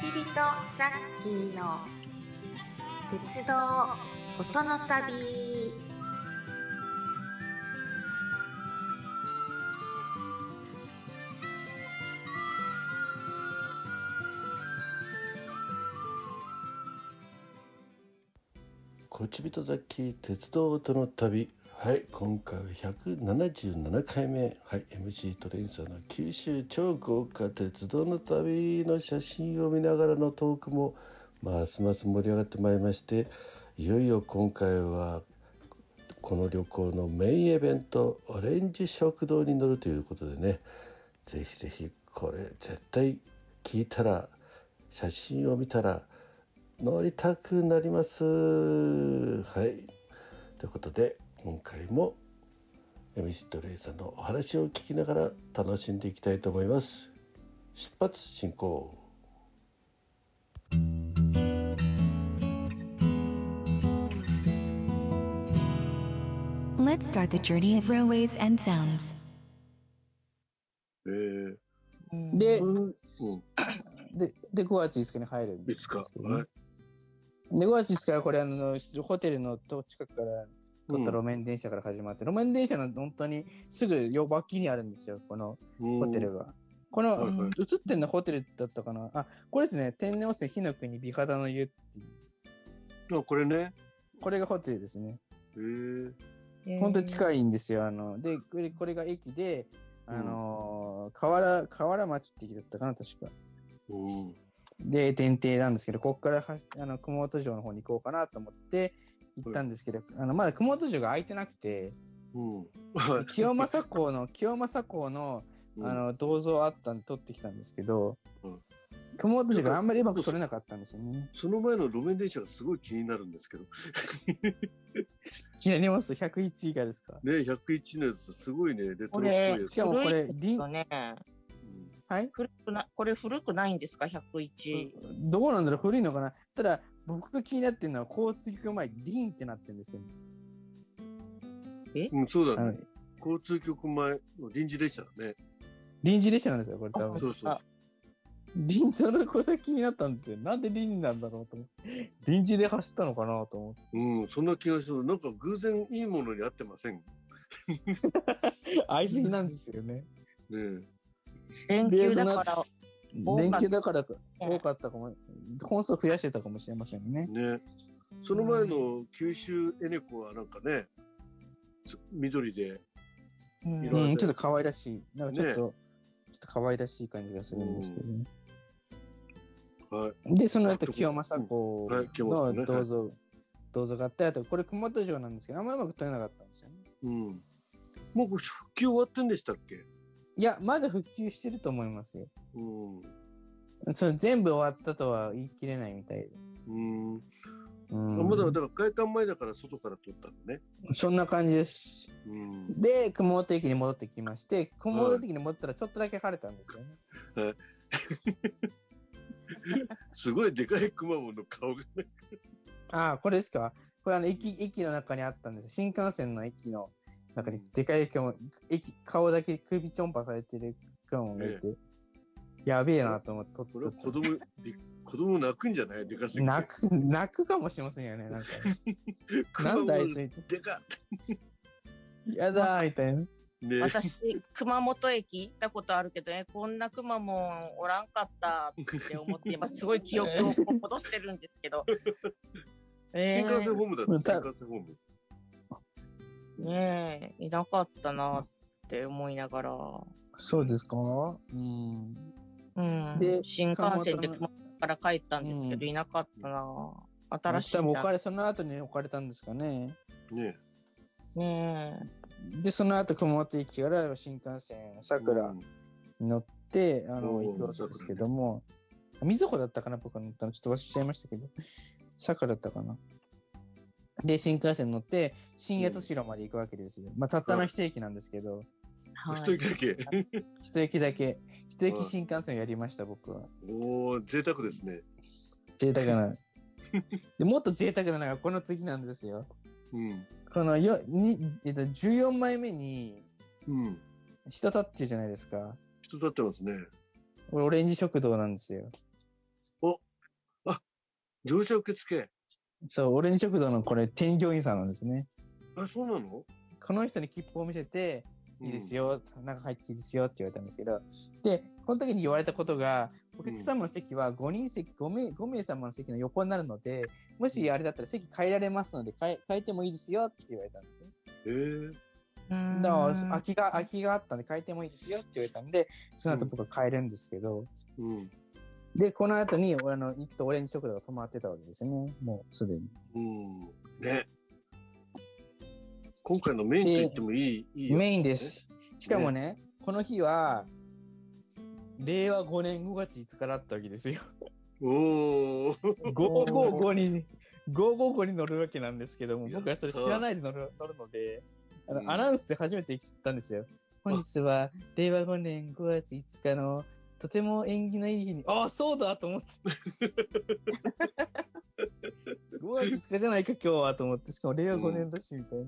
ちびとザッキーの鉄道音の旅。こちびとザッキー鉄道音の旅。はい今回は177回目。はい MC トレインさんの九州超豪華鉄道の旅の写真を見ながらのトークもますます盛り上がってまいりましていよいよ今回はこの旅行のメインイベントオレンジ食堂に乗るということでね。ぜひぜひこれ絶対聞いたら写真を見たら乗りたくなります。はい。ということで今回もエミシットレイさんのお話を聞きながら楽しんでいきたいと思います。出発進行。Let's start the journey of railways and sounds. えー、で、うん、で、で、5月5日に入るんですけどね、はい。で、5月5日はこれ、あの、ホテルの近くから撮った路面電車から始まって、路面電車の本当にすぐよ脇にあるんですよ、このホテルが。この、はいはい映ってるのホテルだったかな？あ、これですね、天然温泉火の国美肌の湯っていう。あこれねこれがホテルですね。えー、本当に近いんですよ。あの、で、これこれが駅で、あのー河原、河原町って駅だったかな、確か。うんで、電停なんですけど、ここからはしあの熊本城の方に行こうかなと思って行ったんですけど、あのまだ熊本城が開いてなくて、うん。清正港の、清正港のあの銅像あったんで撮ってきたんですけど、うん。熊本城があんまりうまく撮れなかったんですよね。その前の路面電車がすごい気になるんですけど。気になります ?101 以下ですか？ね101のやつすごいね。レトロっぽいこれやつしかもこれ古いですよね。うん。はい？古くな、これ古くないんですか ?101。どうなんだろう？古いのかな？ただ、僕が気になってるのは、交通局前、リーンってなってるんですよ。うん、そうだね。交通局前の臨時列車だね。臨時列車なんですよ、これ多あ分。そうそうあ。臨時のこれ気になったんですよ。なんで臨時なんだろうと思って。臨時で走ったのかなと思って。うん、そんな気がする。なんか偶然いいものに合ってません？ね合いすぎなんですよね。え。連休だから、連休だから多かったかも。本数増やしてたかもしれませんね。ね。その前の九州エネコはなんかね、つ緑で、うん色々うん、ちょっと可愛らしい。なんかちょっと、ちょっと可愛らしい感じがするんですけどね。はい。で、その後、清正公はい清正公ねの銅像、銅像があって、あと、これ熊本城なんですけど、あんまうまく撮れなかったんですよね。うん。もう復旧終わってんでしたっけ？いや、まだ復旧してると思いますよ。うん。それ全部終わったとは言い切れないみたいで。うん。うんまだ、だから開館前だから外から撮ったのね。そんな感じです。うん。で、熊本駅に戻ってきまして、熊本駅に戻ったらちょっとだけ晴れたんですよね。すごいでかい熊本の顔がね。ああ、これですか？これあの、駅、駅の中にあったんですよ。新幹線の駅の中にでかい熊、駅、顔だけ首ちょんぱされてる熊本がいて、やべえなと思ってこれ子供、び子供泣くんじゃない？でかすぎて。泣く、泣くかもしれませんよね。なんか、なんだあいつ、でかやだーみたいな。っね私、熊本駅行ったことあるけどね、こんな熊もおらんかったって思って、今すごい記憶を戻してるんですけど。え新幹線ホームだうんった、新幹線ホーム。ー、ねえ、いなかったなって思いながら。そうですか？うん。うん。で新幹線で熊本から帰ったんですけど、うんいなかったな新しいな。多分置かれ、その後に置かれたんですかね。ねねで、その後、熊本駅から新幹線、さくらうんに乗って、あの、行くわけですけども、みずほだったかな、僕が乗ったの。ちょっと忘れちゃいましたけど、さくらだったかな。で、新幹線乗って、新八代まで行くわけですよ。まあ、たったの一駅なんですけど、はい一駅だけ。一駅だけ、一駅新幹線をやりました、僕は。おー、贅沢ですね。贅沢な。でもっと贅沢なのがこの次なんですよ。うん。このよに、えっと、14枚目にうん。人立ってるじゃないですか。人立ってますね。これオレンジ食堂なんですよ。お乗車受付。そう、オレンジ食堂のこれ、添乗員さんなんですね。あ、そうなの？この人に切符を見せて、いいですよ。よ、中入っていいですよって言われたんですけど、で、この時に言われたことが、お客様の席は5人席、5名、5名様の席の横になるので、もしあれだったら席変えられますので、変え、変えてもいいですよって言われたんですね。えー、うんだから、空きが、空きがあったんで変えてもいいですよって言われたんで、その後僕は変えるんですけど、うん。で、この後に、あの、行くとオレンジ食堂が止まってたわけですね。もうすでに。うん。ね。今回のメインと言ってもいい、いいメインで。す。しかもね、この日は、令和5年5月5日だったわけですよ。おー。555に、555に乗るわけなんですけども、僕はそれ知らないで乗る乗るので、あのうんアナウンスで初めて知ったんですよ。本日は、令和5年5月5日の、とても縁起のいい日に、ああ、そうだと思って。5月5日じゃないか、今日はと思って、しかも令和5年だし、みたいな。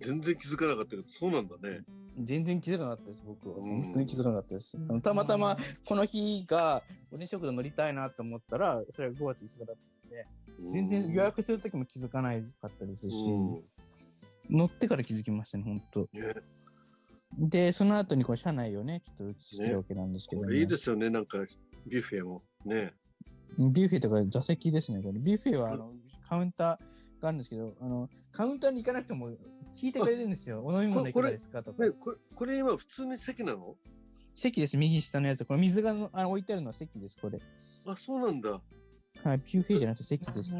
全然気づかなかったけど、そうなんだね。全然気づかなかったです、僕は。うん本当に気づかなかったです。たまたま、この日が、おね食堂乗りたいなと思ったら、それが5月5日だったんで、全然予約するときも気づかないかったですし、うん。乗ってから気づきましたね、本当ね、で、その後にこう車内をね、ちょっと映してるわけなんですけど、ねこれいいですよね、なんか、ビュッフェも。ね。ビュッフェとか座席ですね、これ。ビュッフェは、あの、カウンターがあるんですけど、あの、カウンターに行かなくても聞いてくれるんですよ。お飲み物いかがですかとかね。これ、これ今普通に席なの？席です、右下のやつ。これ水があの置いてあるのは席です、これ。あ、そうなんだ。はい、ビュッフェじゃなくて席です。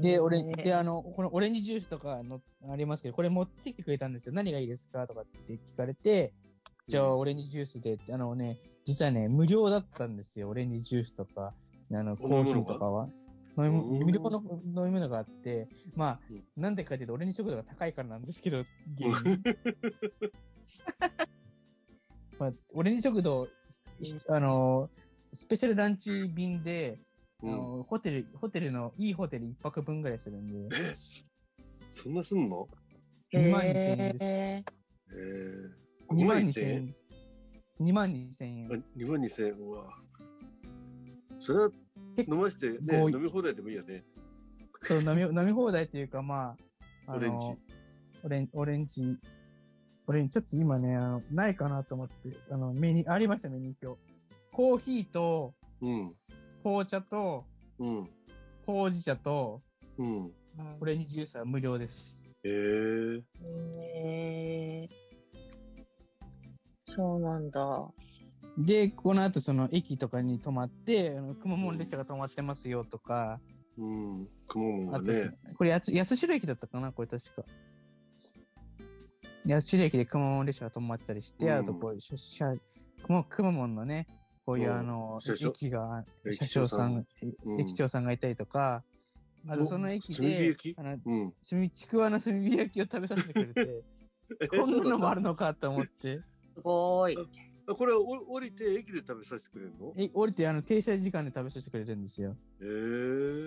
で、俺、で、あの、このオレンジジュースとかのありますけど、これ持ってきてくれたんですよ。何がいいですかとかって聞かれて、じゃあ、オレンジジュースであのね、実はね、無料だったんですよ。オレンジジュースとか、あの、コーヒーとかは？飲みうん無料の飲み物があって、まあうん、なんでかというと、オレンジ食堂が高いからなんですけど、原因 まあ、オレンジ食堂、あの、スペシャルランチ便で、あうん。のホテル、ホテルの、いいホテル一泊分ぐらいするんで、そんなすんの？2万2000円です。へえー。2 5万万2000 2000円円です。2万2000円。2万2000円。うわ。それは飲ませてね、飲み放題でもいいよね。そう飲み飲み放題っていうか、まあ、あのオレンジ。オレンオレンジ、オレンジ、ちょっと今ね、あのないかなと思って、あの、メニュー、ありました、メニュー表。コーヒーと、うん。紅茶と、うん。ほうじ茶と、うん。オレンジジュースは無料です。えー。え。そうなんだ。で、この後その駅とかに泊まって、あの、くまモン列車が止まってますよとか、うん。雲もあと、がね。これやつ、八代駅だったかな？これ確か。八代駅でくまモン列車が止まったりして、うんあとこう、しゃ、しゃ、くま、くまモンのね、こういううんあの、駅が、駅車掌さん、うん駅長さんがいたりとか、あとその駅炭火で焼き、あの、うん。ちくわの炭火焼きを食べさせてくれて、こんなのもあるのかと思って、すごい。あこれはお降りて駅で食べさせてくれるの？え降りてあの、停車時間で食べさせてくれるんですよ。え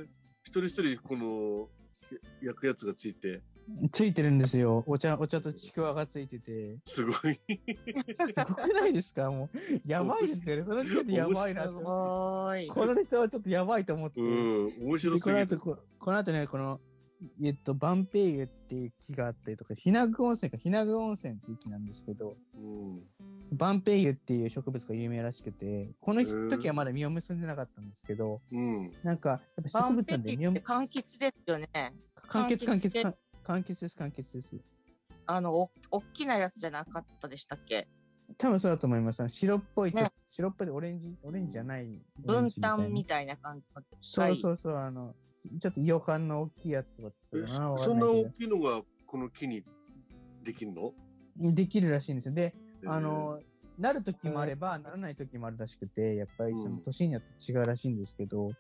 え一人一人このや焼くやつがついて、ついてるんですよ。お茶、お茶とちくわがついてて。すごい。すごくないですか？もう、やばいですよね。その時点でやばいなすと。ごい。このレスはちょっとやばいと思って。うん、面白で、すぎる。この後こ、この後ね、この、えっと、バンペイユっていう木があったりとか、ひなぐ温泉か、ひなぐ温泉っていう木なんですけど、うん、バンペイユっていう植物が有名らしくて、この時はまだ実を結んでなかったんですけど、うん、なんか、やっぱ植物なんで実をイって柑橘ですよね。柑橘、柑橘、で柑柑橘です、柑橘です。あの、お、大きなやつじゃなかったでしたっけ？多分そうだと思います。白っぽい、ちょっねと白っぽいオレンジ、オレンジじゃない。分担みたたいな感じの。そうそうそう、あの、ちょっと予感の大きいやつとかそんな大きいのがこの木にできるの？どできるらしいんですよ。で、あの、なる時もあれば、ならない時もあるらしくて、やっぱりそのうん年によって違うらしいんですけど、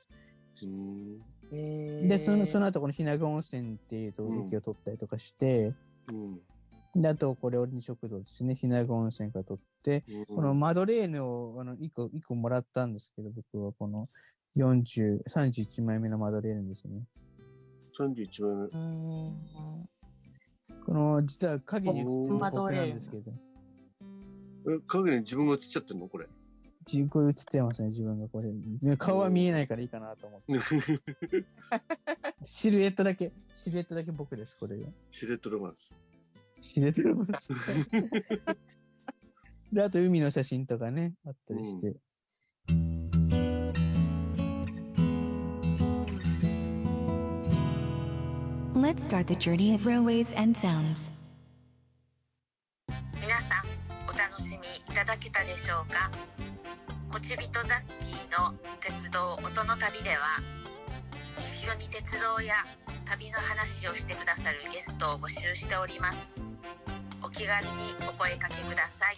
で、その、その後この日永温泉っていうとを取ったりとかして、うん。で、あとこれ、俺に食堂ですね、日永温泉から取って、うん。このマドレーヌを、あの、一個、一個もらったんですけど、僕はこの40、31枚目のマドレーヌですね。31枚目。この、実は影に映ってるマドレーヌですけど、え影に自分が映っちゃってるの？これ。ちこれ映ってますね、自分がこれ。ね顔は見えないからいいかなと思って。シルエットだけ、シルエットだけ僕です、これが。シレットロマンス。シルエットロマンス。で、あと海の写真とかね、あったりして。Let's start the journey of railways and sounds. だけたでしょうか？こちびとザッキーの鉄道音の旅では一緒に鉄道や旅の話をしてくださるゲストを募集しております。お気軽にお声かけください。